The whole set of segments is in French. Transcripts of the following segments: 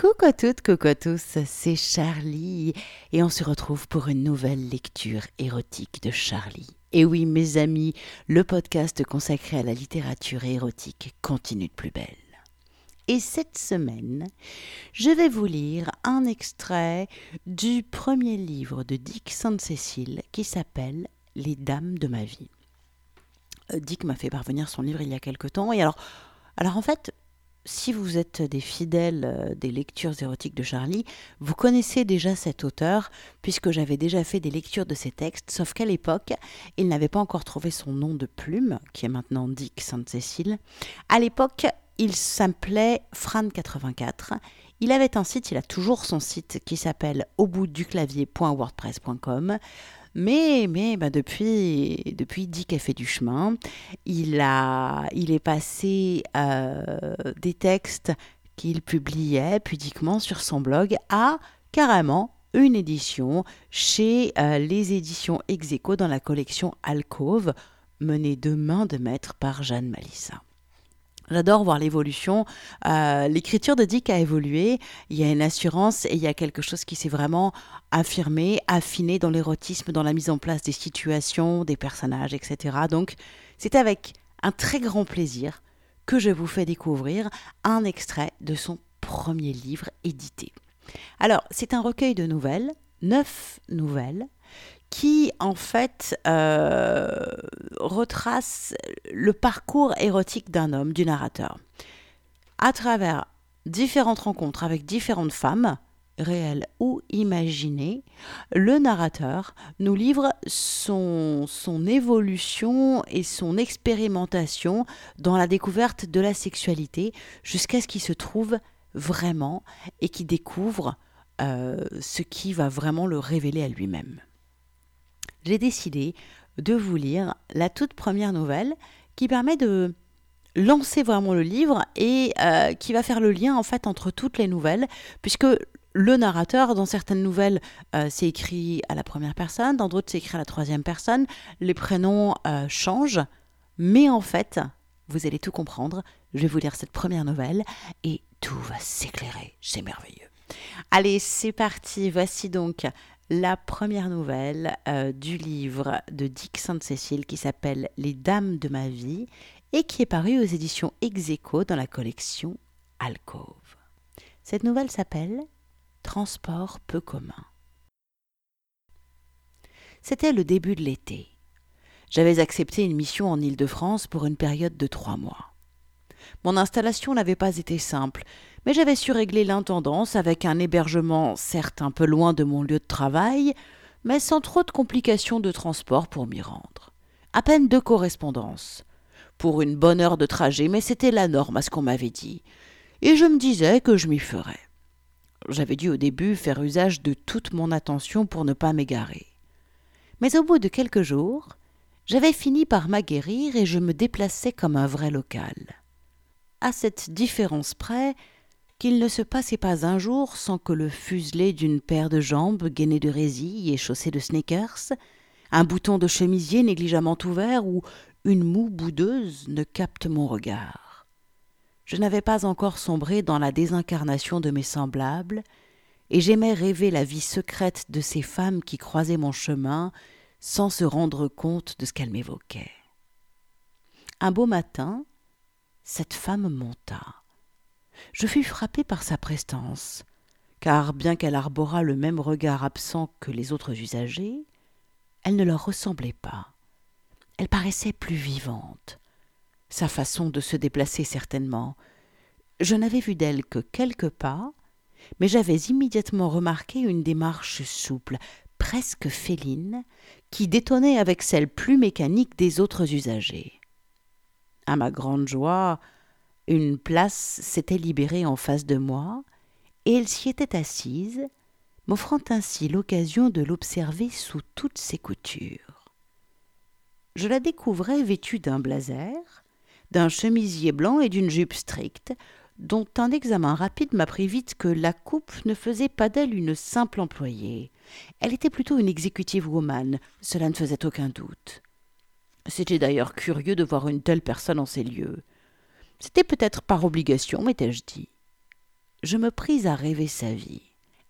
Coucou à toutes, coucou à tous, c'est Charlie et on se retrouve pour une nouvelle lecture érotique de Charlie. Et oui, mes amis, le podcast consacré à la littérature érotique continue de plus belle. Et cette semaine, je vais vous lire un extrait du premier livre de Dick Sainte-Cécile qui s'appelle Les Dames de ma vie. Euh, Dick m'a fait parvenir son livre il y a quelque temps et alors, alors en fait, si vous êtes des fidèles euh, des lectures érotiques de Charlie, vous connaissez déjà cet auteur, puisque j'avais déjà fait des lectures de ses textes, sauf qu'à l'époque, il n'avait pas encore trouvé son nom de plume, qui est maintenant Dick Sainte-Cécile. À l'époque, il s'appelait Fran84. Il avait un site, il a toujours son site, qui s'appelle auboutduclavier.wordpress.com. Mais, mais bah depuis, depuis Dick a fait du chemin. Il, a, il est passé euh, des textes qu'il publiait pudiquement sur son blog à carrément une édition chez euh, les éditions Execo dans la collection Alcove, menée de main de maître par Jeanne Malissa. J'adore voir l'évolution. Euh, l'écriture de Dick a évolué. Il y a une assurance et il y a quelque chose qui s'est vraiment affirmé, affiné dans l'érotisme, dans la mise en place des situations, des personnages, etc. Donc, c'est avec un très grand plaisir que je vous fais découvrir un extrait de son premier livre édité. Alors, c'est un recueil de nouvelles, neuf nouvelles, qui en fait euh, retrace le parcours érotique d'un homme, du narrateur, à travers différentes rencontres avec différentes femmes, réelles ou imaginées, le narrateur nous livre son, son évolution et son expérimentation dans la découverte de la sexualité jusqu'à ce qu'il se trouve vraiment et qu'il découvre euh, ce qui va vraiment le révéler à lui-même j'ai décidé de vous lire la toute première nouvelle qui permet de lancer vraiment le livre et euh, qui va faire le lien en fait entre toutes les nouvelles puisque le narrateur, dans certaines nouvelles, euh, c'est écrit à la première personne, dans d'autres, c'est écrit à la troisième personne. Les prénoms euh, changent, mais en fait, vous allez tout comprendre. Je vais vous lire cette première nouvelle et tout va s'éclairer. C'est merveilleux. Allez, c'est parti. Voici donc la première nouvelle euh, du livre de Dick Sainte-Cécile qui s'appelle Les Dames de ma vie et qui est parue aux éditions Execo dans la collection Alcove. Cette nouvelle s'appelle Transport peu commun. C'était le début de l'été. J'avais accepté une mission en Île-de-France pour une période de trois mois. Mon installation n'avait pas été simple, mais j'avais su régler l'intendance avec un hébergement certes un peu loin de mon lieu de travail, mais sans trop de complications de transport pour m'y rendre. À peine deux correspondances. Pour une bonne heure de trajet, mais c'était la norme à ce qu'on m'avait dit. Et je me disais que je m'y ferais. J'avais dû au début faire usage de toute mon attention pour ne pas m'égarer. Mais au bout de quelques jours, j'avais fini par m'aguerrir et je me déplaçais comme un vrai local. À cette différence près qu'il ne se passait pas un jour sans que le fuselé d'une paire de jambes gainées de résille et chaussées de sneakers, un bouton de chemisier négligemment ouvert ou une moue boudeuse ne capte mon regard. Je n'avais pas encore sombré dans la désincarnation de mes semblables, et j'aimais rêver la vie secrète de ces femmes qui croisaient mon chemin sans se rendre compte de ce qu'elles m'évoquaient. Un beau matin, cette femme monta je fus frappé par sa prestance, car bien qu'elle arborât le même regard absent que les autres usagers, elle ne leur ressemblait pas. Elle paraissait plus vivante. Sa façon de se déplacer certainement. Je n'avais vu d'elle que quelques pas, mais j'avais immédiatement remarqué une démarche souple, presque féline, qui détonnait avec celle plus mécanique des autres usagers. À ma grande joie, une place s'était libérée en face de moi, et elle s'y était assise, m'offrant ainsi l'occasion de l'observer sous toutes ses coutures. Je la découvrais vêtue d'un blazer, d'un chemisier blanc et d'une jupe stricte, dont un examen rapide m'apprit vite que la coupe ne faisait pas d'elle une simple employée. Elle était plutôt une executive woman, cela ne faisait aucun doute. C'était d'ailleurs curieux de voir une telle personne en ces lieux. C'était peut-être par obligation, m'étais-je dit. je me pris à rêver sa vie.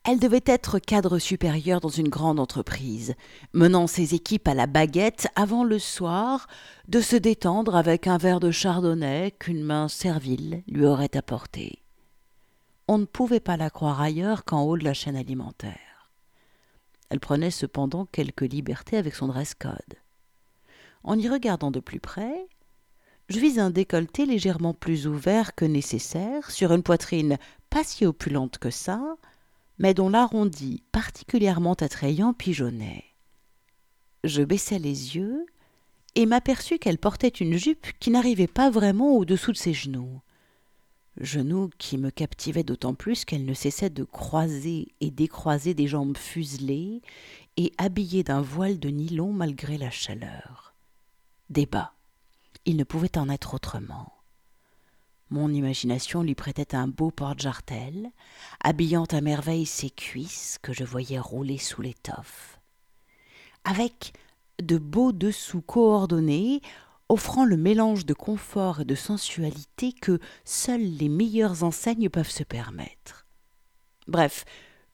Elle devait être cadre supérieur dans une grande entreprise, menant ses équipes à la baguette avant le soir de se détendre avec un verre de chardonnay qu'une main servile lui aurait apporté. On ne pouvait pas la croire ailleurs qu'en haut de la chaîne alimentaire. Elle prenait cependant quelques libertés avec son dress code. En y regardant de plus près, je vis un décolleté légèrement plus ouvert que nécessaire sur une poitrine pas si opulente que ça, mais dont l'arrondi particulièrement attrayant pigeonnait. Je baissai les yeux et m'aperçus qu'elle portait une jupe qui n'arrivait pas vraiment au-dessous de ses genoux. Genoux qui me captivaient d'autant plus qu'elle ne cessait de croiser et décroiser des jambes fuselées et habillées d'un voile de nylon malgré la chaleur. Débat. Il ne pouvait en être autrement. Mon imagination lui prêtait un beau porte-jartel, habillant à merveille ses cuisses que je voyais rouler sous l'étoffe. Avec de beaux dessous coordonnés, offrant le mélange de confort et de sensualité que seules les meilleures enseignes peuvent se permettre. Bref,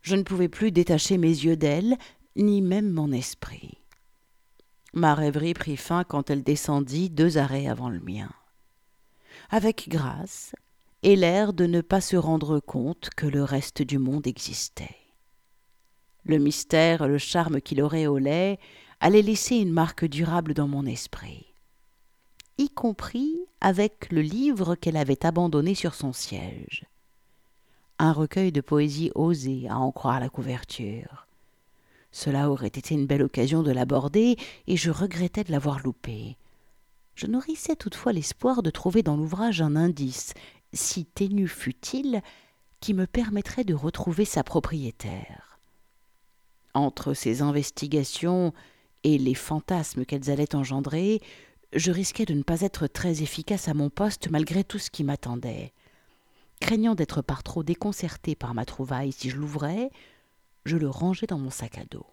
je ne pouvais plus détacher mes yeux d'elle, ni même mon esprit. Ma rêverie prit fin quand elle descendit deux arrêts avant le mien avec grâce, et l'air de ne pas se rendre compte que le reste du monde existait. Le mystère le charme qu'il auréolait allaient laisser une marque durable dans mon esprit, y compris avec le livre qu'elle avait abandonné sur son siège. Un recueil de poésie osée, à en croire la couverture. Cela aurait été une belle occasion de l'aborder, et je regrettais de l'avoir loupé je nourrissais toutefois l'espoir de trouver dans l'ouvrage un indice, si ténu fût-il, qui me permettrait de retrouver sa propriétaire. Entre ces investigations et les fantasmes qu'elles allaient engendrer, je risquais de ne pas être très efficace à mon poste malgré tout ce qui m'attendait. Craignant d'être par trop déconcerté par ma trouvaille si je l'ouvrais, je le rangeai dans mon sac à dos.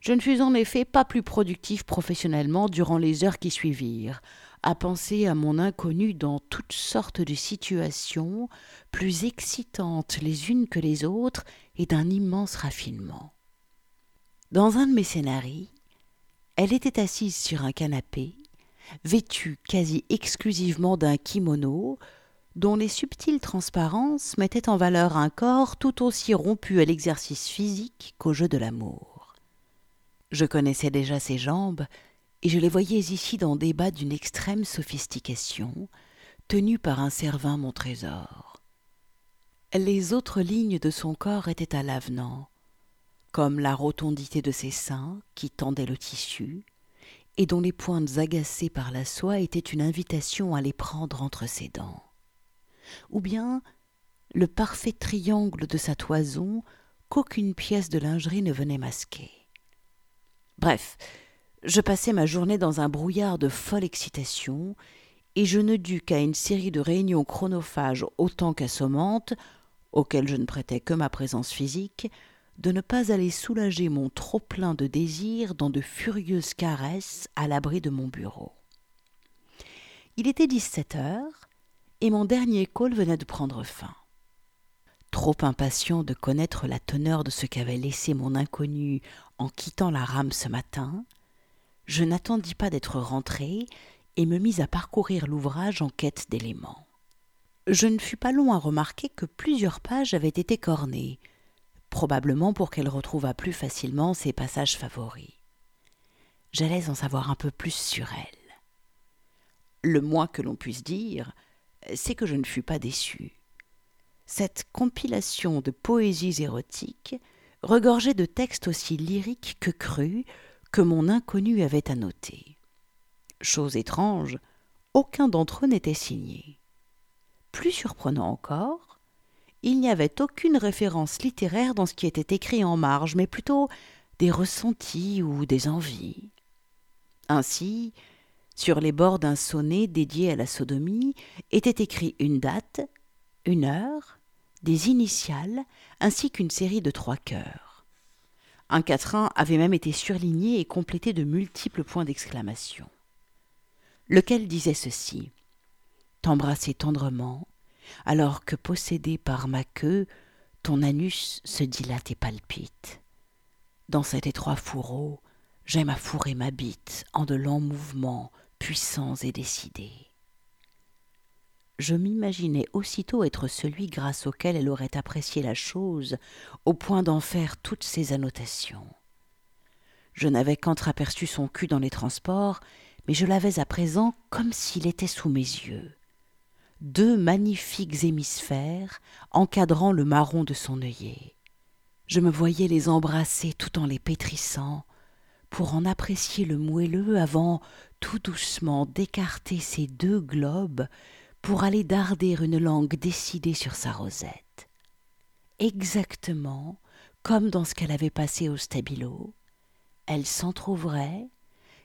Je ne fus en effet pas plus productif professionnellement durant les heures qui suivirent, à penser à mon inconnu dans toutes sortes de situations, plus excitantes les unes que les autres et d'un immense raffinement. Dans un de mes scénarii, elle était assise sur un canapé, vêtue quasi exclusivement d'un kimono, dont les subtiles transparences mettaient en valeur un corps tout aussi rompu à l'exercice physique qu'au jeu de l'amour. Je connaissais déjà ses jambes, et je les voyais ici dans des bas d'une extrême sophistication, tenus par un servin mon trésor. Les autres lignes de son corps étaient à l'avenant, comme la rotondité de ses seins qui tendaient le tissu, et dont les pointes agacées par la soie étaient une invitation à les prendre entre ses dents. Ou bien le parfait triangle de sa toison qu'aucune pièce de lingerie ne venait masquer. Bref, je passais ma journée dans un brouillard de folle excitation, et je ne dus qu'à une série de réunions chronophages autant qu'assommantes, auxquelles je ne prêtais que ma présence physique, de ne pas aller soulager mon trop-plein de désirs dans de furieuses caresses à l'abri de mon bureau. Il était dix-sept heures, et mon dernier call venait de prendre fin. Trop impatient de connaître la teneur de ce qu'avait laissé mon inconnu en quittant la rame ce matin, je n'attendis pas d'être rentré et me mis à parcourir l'ouvrage en quête d'éléments. Je ne fus pas long à remarquer que plusieurs pages avaient été cornées, probablement pour qu'elle retrouvât plus facilement ses passages favoris. J'allais en savoir un peu plus sur elle. Le moins que l'on puisse dire, c'est que je ne fus pas déçu. Cette compilation de poésies érotiques regorgeait de textes aussi lyriques que crus que mon inconnu avait annotés. Chose étrange, aucun d'entre eux n'était signé. Plus surprenant encore, il n'y avait aucune référence littéraire dans ce qui était écrit en marge, mais plutôt des ressentis ou des envies. Ainsi, sur les bords d'un sonnet dédié à la sodomie était écrit une date, une heure, des initiales ainsi qu'une série de trois cœurs. Un quatrain avait même été surligné et complété de multiples points d'exclamation. Lequel disait ceci T'embrasser tendrement alors que possédé par ma queue, ton anus se dilate et palpite. Dans cet étroit fourreau, j'aime à fourrer ma bite en de lents mouvements puissants et décidés. Je m'imaginais aussitôt être celui grâce auquel elle aurait apprécié la chose, au point d'en faire toutes ses annotations. Je n'avais qu'entreaperçu son cul dans les transports, mais je l'avais à présent comme s'il était sous mes yeux. Deux magnifiques hémisphères encadrant le marron de son œillet. Je me voyais les embrasser tout en les pétrissant, pour en apprécier le moelleux avant tout doucement d'écarter ces deux globes pour aller darder une langue décidée sur sa rosette. Exactement comme dans ce qu'elle avait passé au stabilo, elle s'entr'ouvrait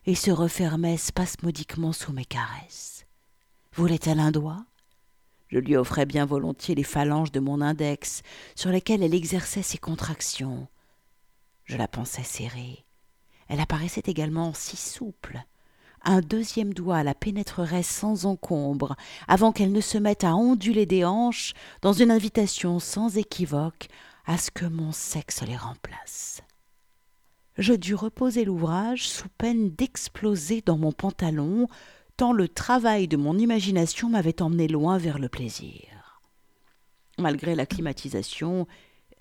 et se refermait spasmodiquement sous mes caresses. Voulait-elle un doigt? Je lui offrais bien volontiers les phalanges de mon index, sur lesquelles elle exerçait ses contractions. Je la pensais serrée. Elle apparaissait également si souple. Un deuxième doigt la pénétrerait sans encombre, avant qu'elle ne se mette à onduler des hanches dans une invitation sans équivoque à ce que mon sexe les remplace je dus reposer l'ouvrage sous peine d'exploser dans mon pantalon, tant le travail de mon imagination m'avait emmené loin vers le plaisir. Malgré la climatisation,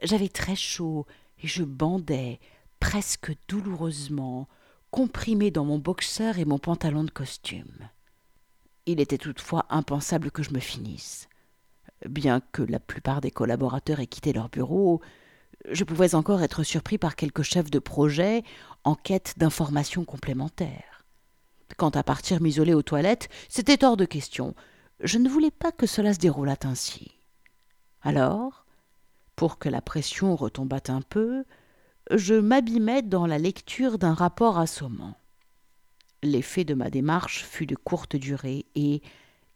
j'avais très chaud et je bandais, presque douloureusement, comprimé dans mon boxeur et mon pantalon de costume. Il était toutefois impensable que je me finisse. Bien que la plupart des collaborateurs aient quitté leur bureau, je pouvais encore être surpris par quelques chefs de projet en quête d'informations complémentaires. Quant à partir m'isoler aux toilettes, c'était hors de question. Je ne voulais pas que cela se déroulât ainsi. Alors, pour que la pression retombât un peu, je m'abîmais dans la lecture d'un rapport assommant. L'effet de ma démarche fut de courte durée et,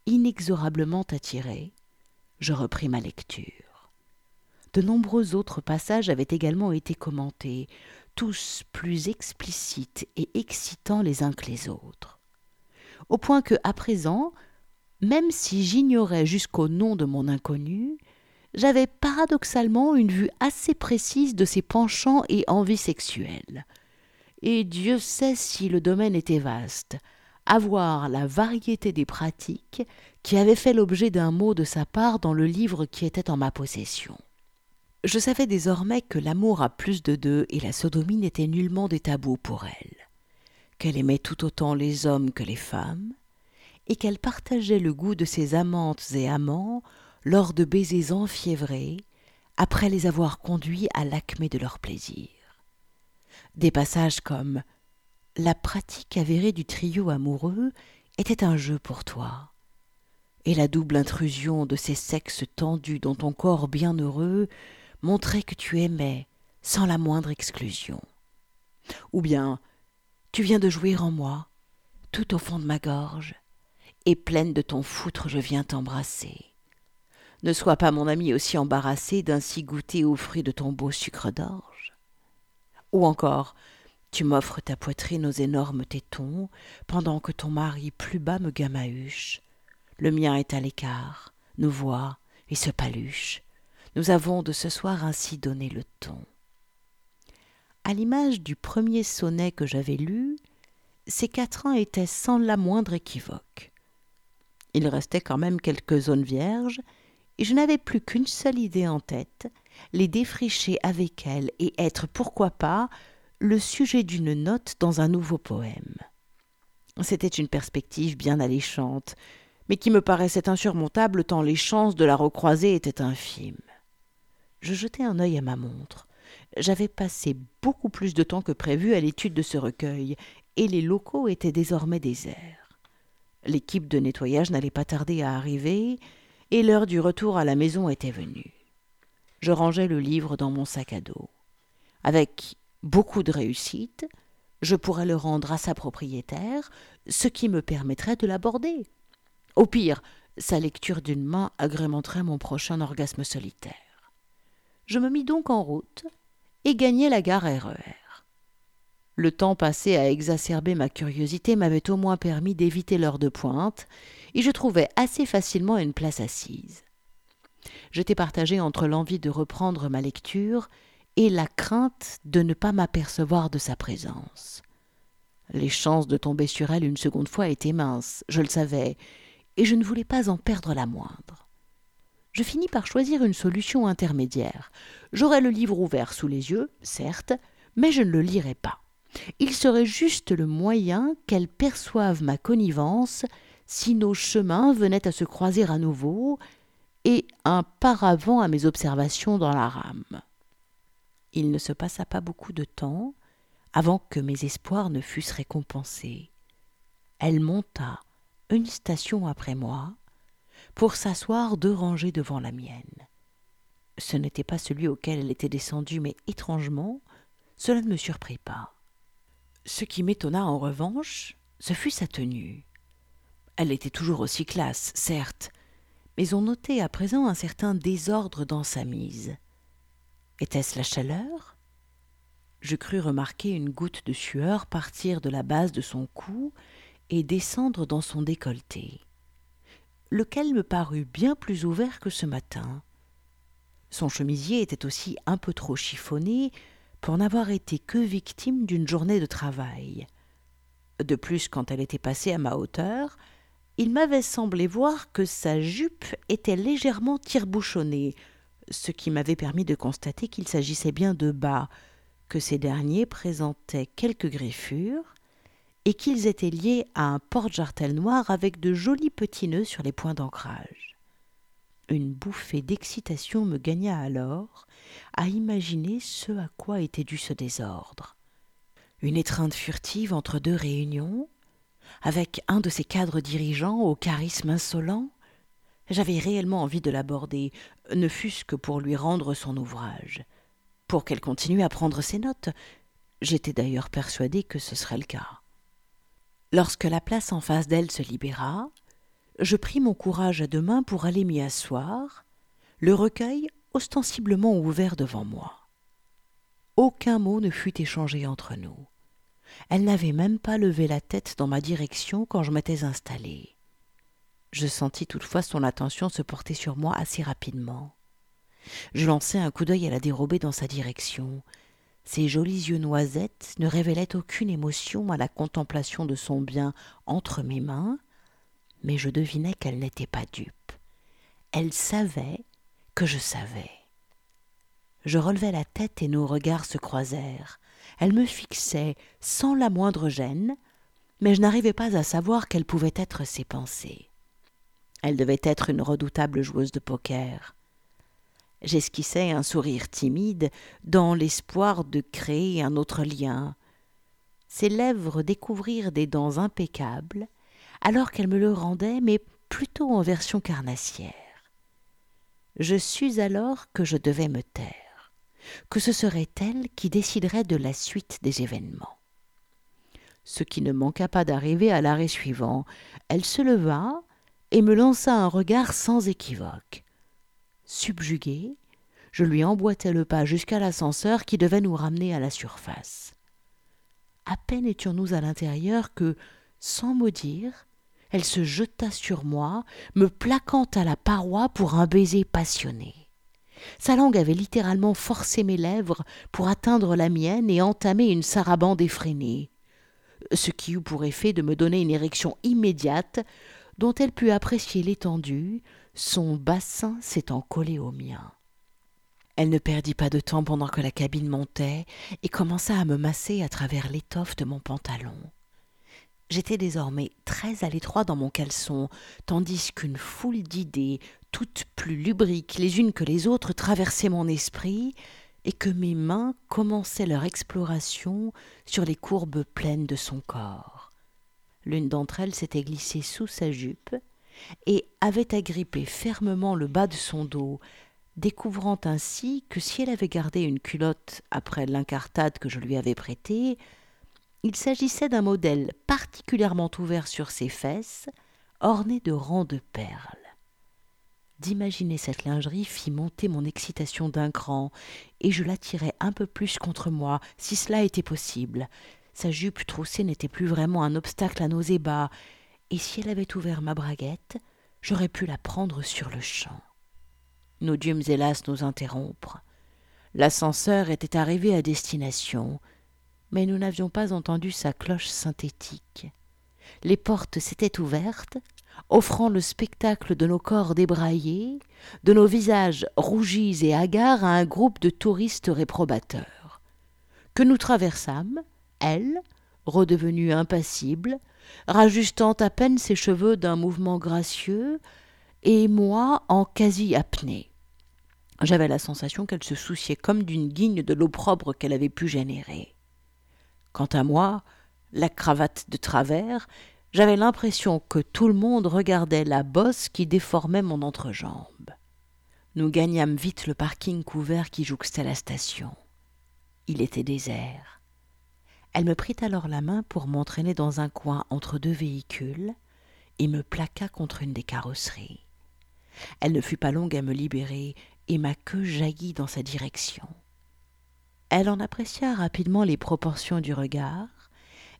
inexorablement attiré, je repris ma lecture. De nombreux autres passages avaient également été commentés, tous plus explicites et excitants les uns que les autres. Au point que, à présent, même si j'ignorais jusqu'au nom de mon inconnu, j'avais paradoxalement une vue assez précise de ses penchants et envies sexuelles. Et Dieu sait si le domaine était vaste, à voir la variété des pratiques qui avaient fait l'objet d'un mot de sa part dans le livre qui était en ma possession. Je savais désormais que l'amour à plus de deux et la sodomie n'étaient nullement des tabous pour elle, qu'elle aimait tout autant les hommes que les femmes, et qu'elle partageait le goût de ses amantes et amants lors de baisers enfiévrés, après les avoir conduits à l'acmé de leur plaisir. Des passages comme La pratique avérée du trio amoureux était un jeu pour toi, et la double intrusion de ces sexes tendus dans ton corps bienheureux montrer que tu aimais sans la moindre exclusion. Ou bien tu viens de jouir en moi, tout au fond de ma gorge, et pleine de ton foutre je viens t'embrasser. Ne sois pas mon ami aussi embarrassé d'ainsi goûter aux fruits de ton beau sucre d'orge. Ou encore, tu m'offres ta poitrine aux énormes tétons, pendant que ton mari plus bas me gamahuche. Le mien est à l'écart, nous voit et se paluche, nous avons de ce soir ainsi donné le ton. À l'image du premier sonnet que j'avais lu, ces quatre ans étaient sans la moindre équivoque. Il restait quand même quelques zones vierges, et je n'avais plus qu'une seule idée en tête, les défricher avec elle et être, pourquoi pas, le sujet d'une note dans un nouveau poème. C'était une perspective bien alléchante, mais qui me paraissait insurmontable tant les chances de la recroiser étaient infimes. Je jetai un œil à ma montre. J'avais passé beaucoup plus de temps que prévu à l'étude de ce recueil, et les locaux étaient désormais déserts. L'équipe de nettoyage n'allait pas tarder à arriver, et l'heure du retour à la maison était venue. Je rangeai le livre dans mon sac à dos. Avec beaucoup de réussite, je pourrais le rendre à sa propriétaire, ce qui me permettrait de l'aborder. Au pire, sa lecture d'une main agrémenterait mon prochain orgasme solitaire. Je me mis donc en route et gagnai la gare RER. E Le temps passé à exacerber ma curiosité m'avait au moins permis d'éviter l'heure de pointe, et je trouvai assez facilement une place assise. J'étais partagée entre l'envie de reprendre ma lecture et la crainte de ne pas m'apercevoir de sa présence. Les chances de tomber sur elle une seconde fois étaient minces, je le savais, et je ne voulais pas en perdre la moindre. Je finis par choisir une solution intermédiaire. J'aurais le livre ouvert sous les yeux, certes, mais je ne le lirais pas. Il serait juste le moyen qu'elle perçoive ma connivence si nos chemins venaient à se croiser à nouveau, et un paravent à mes observations dans la rame. Il ne se passa pas beaucoup de temps avant que mes espoirs ne fussent récompensés. Elle monta une station après moi pour s'asseoir deux rangées devant la mienne. Ce n'était pas celui auquel elle était descendue, mais étrangement, cela ne me surprit pas. Ce qui m'étonna en revanche, ce fut sa tenue. Elle était toujours aussi classe, certes, mais on notait à présent un certain désordre dans sa mise. Était-ce la chaleur? Je crus remarquer une goutte de sueur partir de la base de son cou et descendre dans son décolleté, lequel me parut bien plus ouvert que ce matin. Son chemisier était aussi un peu trop chiffonné pour n'avoir été que victime d'une journée de travail. De plus, quand elle était passée à ma hauteur, il m'avait semblé voir que sa jupe était légèrement tire-bouchonnée, ce qui m'avait permis de constater qu'il s'agissait bien de bas, que ces derniers présentaient quelques griffures, et qu'ils étaient liés à un porte-jartel noir avec de jolis petits nœuds sur les points d'ancrage. Une bouffée d'excitation me gagna alors à imaginer ce à quoi était dû ce désordre. Une étreinte furtive entre deux réunions, avec un de ces cadres dirigeants au charisme insolent, j'avais réellement envie de l'aborder, ne fût-ce que pour lui rendre son ouvrage, pour qu'elle continue à prendre ses notes. J'étais d'ailleurs persuadé que ce serait le cas. Lorsque la place en face d'elle se libéra, je pris mon courage à deux mains pour aller m'y asseoir, le recueil ostensiblement ouvert devant moi. Aucun mot ne fut échangé entre nous. Elle n'avait même pas levé la tête dans ma direction quand je m'étais installé. Je sentis toutefois son attention se porter sur moi assez rapidement. Je lançai un coup d'œil à la dérobée dans sa direction. Ses jolis yeux noisettes ne révélaient aucune émotion à la contemplation de son bien entre mes mains, mais je devinais qu'elle n'était pas dupe. Elle savait que je savais. Je relevai la tête et nos regards se croisèrent. Elle me fixait sans la moindre gêne, mais je n'arrivais pas à savoir quelles pouvaient être ses pensées. Elle devait être une redoutable joueuse de poker. J'esquissais un sourire timide dans l'espoir de créer un autre lien. Ses lèvres découvrirent des dents impeccables, alors qu'elle me le rendait, mais plutôt en version carnassière. Je sus alors que je devais me taire que ce serait elle qui déciderait de la suite des événements. Ce qui ne manqua pas d'arriver à l'arrêt suivant. Elle se leva et me lança un regard sans équivoque. Subjugué, je lui emboîtai le pas jusqu'à l'ascenseur qui devait nous ramener à la surface. À peine étions-nous à l'intérieur que, sans mot dire, elle se jeta sur moi, me plaquant à la paroi pour un baiser passionné. Sa langue avait littéralement forcé mes lèvres pour atteindre la mienne et entamer une sarabande effrénée, ce qui eut pour effet de me donner une érection immédiate dont elle put apprécier l'étendue, son bassin s'étant collé au mien. Elle ne perdit pas de temps pendant que la cabine montait et commença à me masser à travers l'étoffe de mon pantalon. J'étais désormais très à l'étroit dans mon caleçon, tandis qu'une foule d'idées, toutes plus lubriques les unes que les autres, traversaient mon esprit, et que mes mains commençaient leur exploration sur les courbes pleines de son corps. L'une d'entre elles s'était glissée sous sa jupe et avait agrippé fermement le bas de son dos, découvrant ainsi que si elle avait gardé une culotte après l'incartade que je lui avais prêtée, il s'agissait d'un modèle particulièrement ouvert sur ses fesses, orné de rangs de perles. D'imaginer cette lingerie fit monter mon excitation d'un cran, et je l'attirai un peu plus contre moi, si cela était possible. Sa jupe troussée n'était plus vraiment un obstacle à nos ébats, et si elle avait ouvert ma braguette, j'aurais pu la prendre sur le champ. Nous dûmes hélas nous interrompre. L'ascenseur était arrivé à destination, mais nous n'avions pas entendu sa cloche synthétique. Les portes s'étaient ouvertes, offrant le spectacle de nos corps débraillés, de nos visages rougis et hagards à un groupe de touristes réprobateurs, que nous traversâmes, elle, redevenue impassible, rajustant à peine ses cheveux d'un mouvement gracieux, et moi en quasi-apnée. J'avais la sensation qu'elle se souciait comme d'une guigne de l'opprobre qu'elle avait pu générer. Quant à moi, la cravate de travers, j'avais l'impression que tout le monde regardait la bosse qui déformait mon entrejambe. Nous gagnâmes vite le parking couvert qui jouxtait la station. Il était désert. Elle me prit alors la main pour m'entraîner dans un coin entre deux véhicules et me plaqua contre une des carrosseries. Elle ne fut pas longue à me libérer et ma queue jaillit dans sa direction. Elle en apprécia rapidement les proportions du regard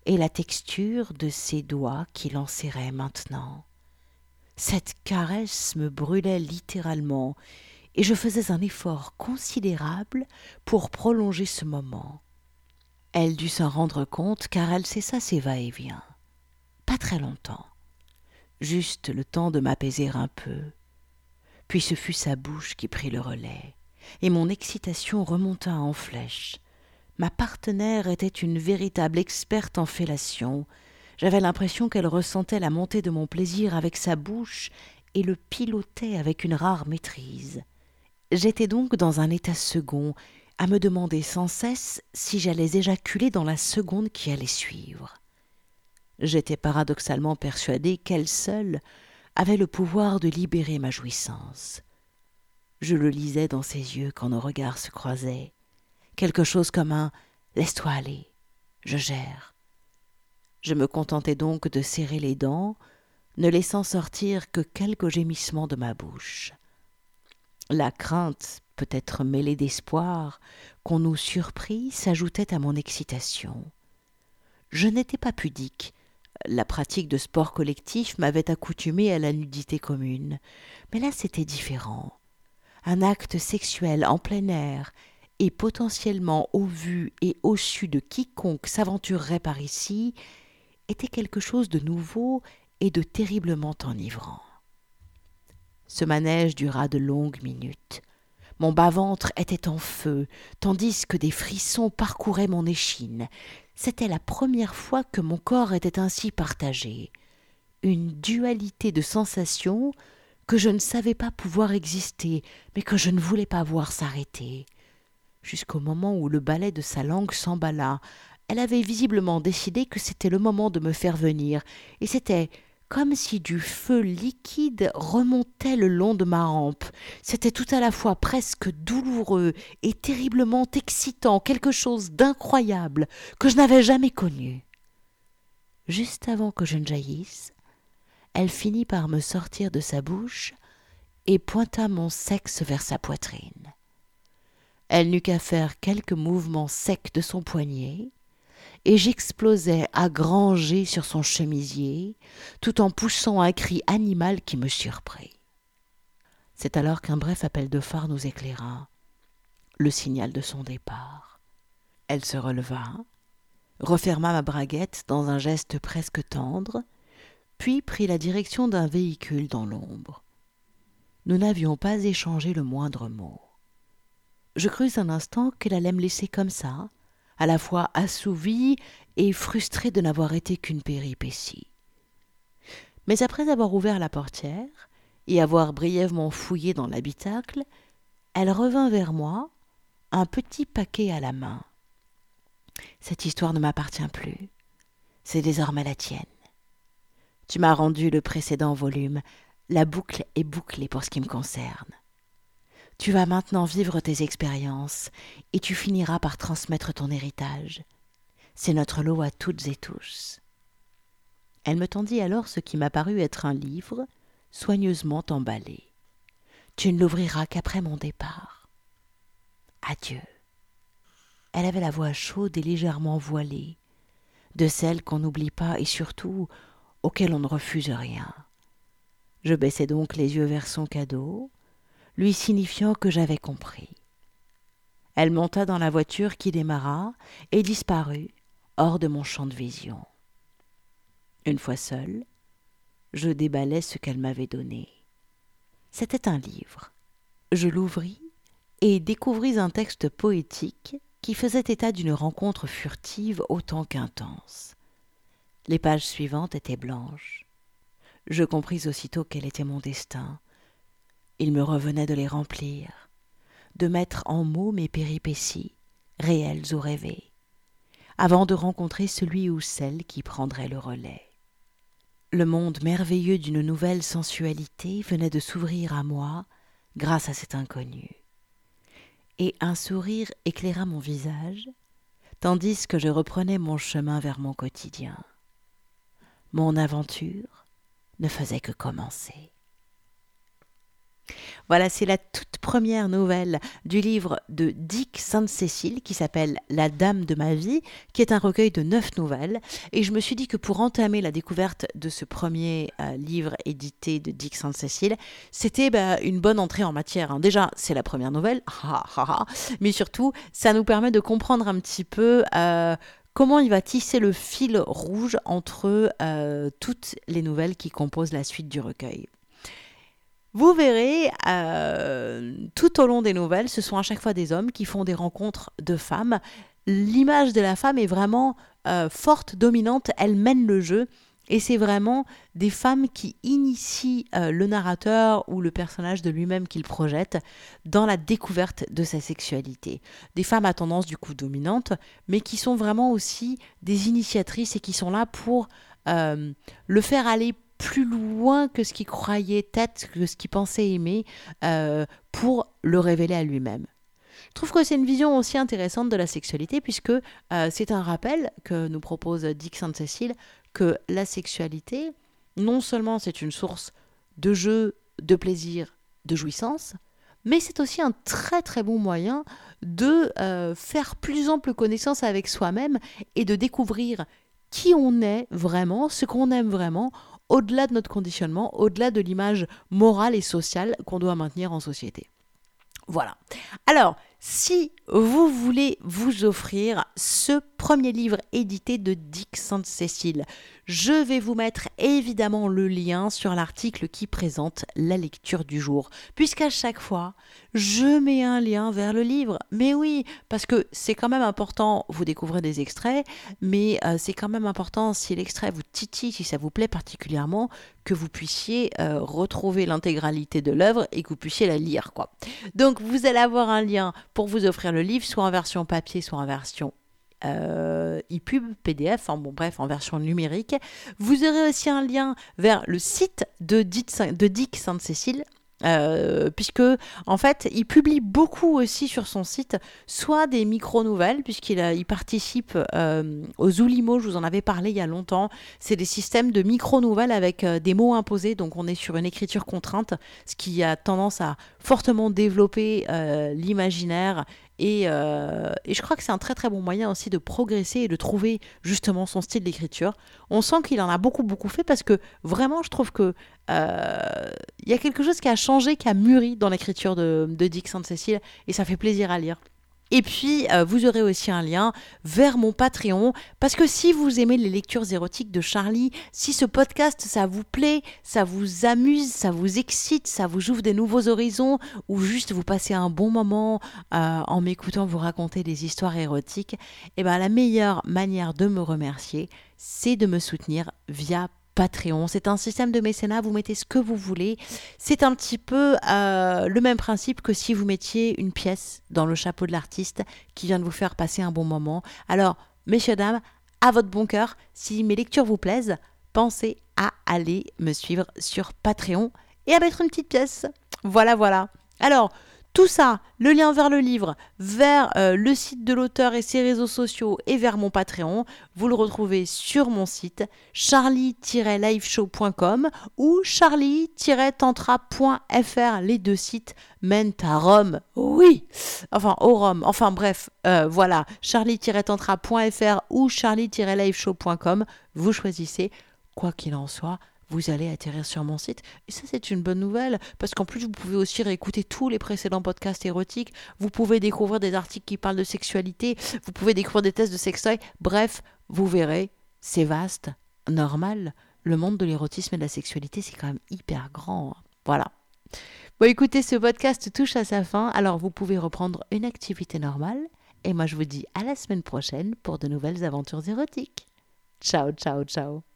et la texture de ses doigts qui l'enserraient maintenant. Cette caresse me brûlait littéralement, et je faisais un effort considérable pour prolonger ce moment. Elle dut s'en rendre compte car elle cessa ses va-et-vient. Pas très longtemps, juste le temps de m'apaiser un peu. Puis ce fut sa bouche qui prit le relais, et mon excitation remonta en flèche. Ma partenaire était une véritable experte en fellation. J'avais l'impression qu'elle ressentait la montée de mon plaisir avec sa bouche et le pilotait avec une rare maîtrise. J'étais donc dans un état second, à me demander sans cesse si j'allais éjaculer dans la seconde qui allait suivre. J'étais paradoxalement persuadé qu'elle seule avait le pouvoir de libérer ma jouissance. Je le lisais dans ses yeux quand nos regards se croisaient, quelque chose comme un Laisse-toi aller, je gère. Je me contentais donc de serrer les dents, ne laissant sortir que quelques gémissements de ma bouche. La crainte, peut-être mêlée d'espoir, qu'on nous surprit s'ajoutait à mon excitation. Je n'étais pas pudique, la pratique de sport collectif m'avait accoutumé à la nudité commune, mais là c'était différent. Un acte sexuel en plein air et potentiellement au vu et au su de quiconque s'aventurerait par ici était quelque chose de nouveau et de terriblement enivrant. Ce manège dura de longues minutes. Mon bas-ventre était en feu, tandis que des frissons parcouraient mon échine. C'était la première fois que mon corps était ainsi partagé. Une dualité de sensations que je ne savais pas pouvoir exister, mais que je ne voulais pas voir s'arrêter. Jusqu'au moment où le balai de sa langue s'emballa, elle avait visiblement décidé que c'était le moment de me faire venir, et c'était comme si du feu liquide remontait le long de ma hampe. C'était tout à la fois presque douloureux et terriblement excitant, quelque chose d'incroyable que je n'avais jamais connu. Juste avant que je ne jaillisse, elle finit par me sortir de sa bouche et pointa mon sexe vers sa poitrine. Elle n'eut qu'à faire quelques mouvements secs de son poignet, et j'explosais à granger sur son chemisier, tout en poussant un cri animal qui me surprit. C'est alors qu'un bref appel de phare nous éclaira, le signal de son départ. Elle se releva, referma ma braguette dans un geste presque tendre, puis prit la direction d'un véhicule dans l'ombre. Nous n'avions pas échangé le moindre mot. Je crus un instant qu'elle allait me laisser comme ça, à la fois assouvi et frustré de n'avoir été qu'une péripétie. Mais après avoir ouvert la portière et avoir brièvement fouillé dans l'habitacle, elle revint vers moi, un petit paquet à la main. Cette histoire ne m'appartient plus. C'est désormais la tienne. Tu m'as rendu le précédent volume. La boucle est bouclée pour ce qui me concerne. Tu vas maintenant vivre tes expériences et tu finiras par transmettre ton héritage. C'est notre lot à toutes et tous. Elle me tendit alors ce qui m'apparut être un livre, soigneusement emballé. Tu ne l'ouvriras qu'après mon départ. Adieu. Elle avait la voix chaude et légèrement voilée, de celle qu'on n'oublie pas et surtout auquel on ne refuse rien. Je baissai donc les yeux vers son cadeau, lui signifiant que j'avais compris. Elle monta dans la voiture qui démarra et disparut hors de mon champ de vision. Une fois seule, je déballai ce qu'elle m'avait donné. C'était un livre. Je l'ouvris et découvris un texte poétique qui faisait état d'une rencontre furtive autant qu'intense. Les pages suivantes étaient blanches. Je compris aussitôt quel était mon destin. Il me revenait de les remplir, de mettre en mots mes péripéties, réelles ou rêvées, avant de rencontrer celui ou celle qui prendrait le relais. Le monde merveilleux d'une nouvelle sensualité venait de s'ouvrir à moi grâce à cet inconnu. Et un sourire éclaira mon visage, tandis que je reprenais mon chemin vers mon quotidien. Mon aventure ne faisait que commencer. Voilà, c'est la toute première nouvelle du livre de Dick Sainte-Cécile qui s'appelle La Dame de ma vie, qui est un recueil de neuf nouvelles. Et je me suis dit que pour entamer la découverte de ce premier euh, livre édité de Dick Sainte-Cécile, c'était bah, une bonne entrée en matière. Hein. Déjà, c'est la première nouvelle, mais surtout, ça nous permet de comprendre un petit peu. Euh, comment il va tisser le fil rouge entre euh, toutes les nouvelles qui composent la suite du recueil. Vous verrez, euh, tout au long des nouvelles, ce sont à chaque fois des hommes qui font des rencontres de femmes. L'image de la femme est vraiment euh, forte, dominante, elle mène le jeu. Et c'est vraiment des femmes qui initient euh, le narrateur ou le personnage de lui-même qu'il projette dans la découverte de sa sexualité. Des femmes à tendance du coup dominante, mais qui sont vraiment aussi des initiatrices et qui sont là pour le faire aller plus loin que ce qu'il croyait être, que ce qu'il pensait aimer, euh, pour le révéler à lui-même. Je trouve que c'est une vision aussi intéressante de la sexualité, puisque euh, c'est un rappel que nous propose Dick Sainte-Cécile, que la sexualité, non seulement c'est une source de jeu, de plaisir, de jouissance, mais c'est aussi un très très bon moyen de euh, faire plus ample connaissance avec soi-même et de découvrir qui on est vraiment, ce qu'on aime vraiment, au-delà de notre conditionnement, au-delà de l'image morale et sociale qu'on doit maintenir en société. Voilà. Alors, si vous voulez vous offrir ce premier livre édité de Dick Sainte-Cécile, je vais vous mettre évidemment le lien sur l'article qui présente la lecture du jour, puisqu'à chaque fois, je mets un lien vers le livre. Mais oui, parce que c'est quand même important, vous découvrez des extraits, mais euh, c'est quand même important si l'extrait vous titille, si ça vous plaît particulièrement, que vous puissiez euh, retrouver l'intégralité de l'œuvre et que vous puissiez la lire. Donc vous allez avoir un lien pour vous offrir le livre, soit en version papier, soit en version ePub, PDF, bon bref, en version numérique. Vous aurez aussi un lien vers le site de Dick, Sainte-Cécile. Euh, puisque en fait il publie beaucoup aussi sur son site soit des micro-nouvelles puisqu'il il participe euh, aux Oulimo, je vous en avais parlé il y a longtemps c'est des systèmes de micro-nouvelles avec des mots imposés donc on est sur une écriture contrainte ce qui a tendance à fortement développer l'imaginaire euh, et, je crois que c'est un très très bon moyen aussi de progresser et de trouver justement son style d'écriture. On sent qu'il en a beaucoup beaucoup fait parce que vraiment je trouve que euh, il y a quelque chose qui a changé, qui a mûri dans l'écriture de, de Dick Sainte-Cécile et ça fait plaisir à lire. Et puis, euh, vous aurez aussi un lien vers mon Patreon, parce que si vous aimez les lectures érotiques de Charlie, si ce podcast, ça vous plaît, ça vous amuse, ça vous excite, ça vous ouvre des nouveaux horizons, ou juste vous passez un bon moment euh, en m'écoutant vous raconter des histoires érotiques, eh ben, la meilleure manière de me remercier, c'est de me soutenir via Patreon. C'est un système de mécénat, vous mettez ce que vous voulez. C'est un petit peu euh, le même principe que si vous mettiez une pièce dans le chapeau de l'artiste qui vient de vous faire passer un bon moment. Alors, messieurs, dames, à votre bon cœur, si mes lectures vous plaisent, pensez à aller me suivre sur Patreon et à mettre une petite pièce. Voilà, voilà. Alors, tout ça, le lien vers le livre, vers euh, le site de l'auteur et ses réseaux sociaux et vers mon Patreon, vous le retrouvez sur mon site charlie-liveshow.com ou charlie-tantra.fr. Les deux sites mènent à Rome. Oui, enfin au Rome. Enfin bref, euh, voilà, charlie-tantra.fr ou charlie-liveshow.com. Vous choisissez. Quoi qu'il en soit, vous allez atterrir sur mon site. Et ça, c'est une bonne nouvelle, parce qu'en plus, vous pouvez aussi réécouter tous les précédents podcasts érotiques. Vous pouvez découvrir des articles qui parlent de sexualité. Vous pouvez découvrir des tests de sextoy. Bref, vous verrez, c'est vaste, normal. Le monde de l'érotisme et de la sexualité, c'est quand même hyper grand. Hein. Voilà. Bon, écoutez, ce podcast touche à sa fin, alors vous pouvez reprendre une activité normale. Et moi, je vous dis à la semaine prochaine pour de nouvelles aventures érotiques. Ciao, ciao, ciao.